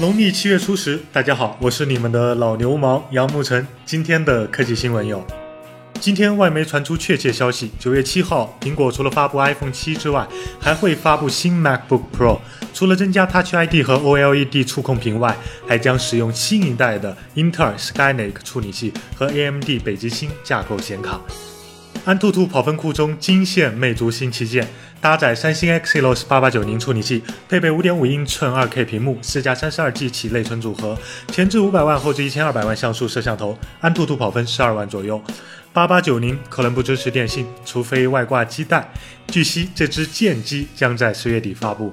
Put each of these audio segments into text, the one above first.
农历七月初十，大家好，我是你们的老牛毛杨沐晨。今天的科技新闻有：今天外媒传出确切消息，九月七号，苹果除了发布 iPhone 七之外，还会发布新 MacBook Pro。除了增加 Touch ID 和 OLED 触控屏外，还将使用新一代的英特尔 Skylake 处理器和 AMD 北极星架构显卡。安兔兔跑分库中惊现魅族新旗舰，搭载三星 Exynos 8890处理器，配备5.5英寸 2K 屏幕，四加 32G 起内存组合，前置500万，后置1200万像素摄像头。安兔兔跑分12万左右。8890可能不支持电信，除非外挂基带。据悉，这只剑机将在十月底发布。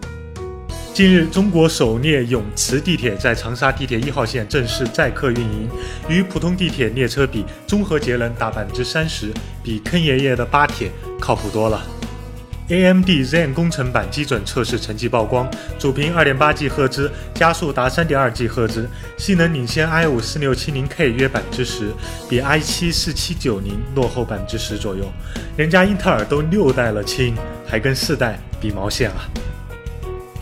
近日，中国首列永磁地铁在长沙地铁一号线正式载客运营。与普通地铁列车比，综合节能达百分之三十，比坑爷爷的巴铁靠谱多了。AMD Zen 工程版基准测试成绩曝光，主频二点八 G 赫兹，加速达三点二 G 赫兹，性能领先 i 五四六七零 K 约百分之十，比 i 七四七九零落后百分之十左右。人家英特尔都六代了亲，还跟四代比毛线啊！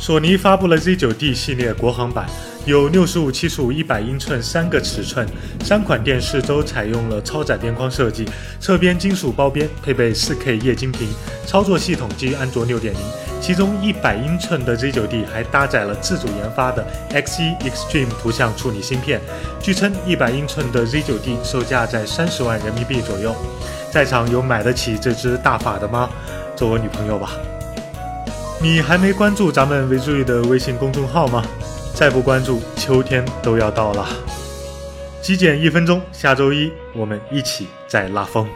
索尼发布了 Z9D 系列国行版，有六十五、七十五、一百英寸三个尺寸，三款电视都采用了超窄边框设计，侧边金属包边，配备 4K 液晶屏，操作系统基于安卓6.0。其中一百英寸的 Z9D 还搭载了自主研发的 X1 Extreme 图像处理芯片。据称，一百英寸的 Z9D 售价在三十万人民币左右。在场有买得起这只大法的吗？做我女朋友吧。你还没关注咱们 v 注意的微信公众号吗？再不关注，秋天都要到了。极简一分钟，下周一我们一起再拉风。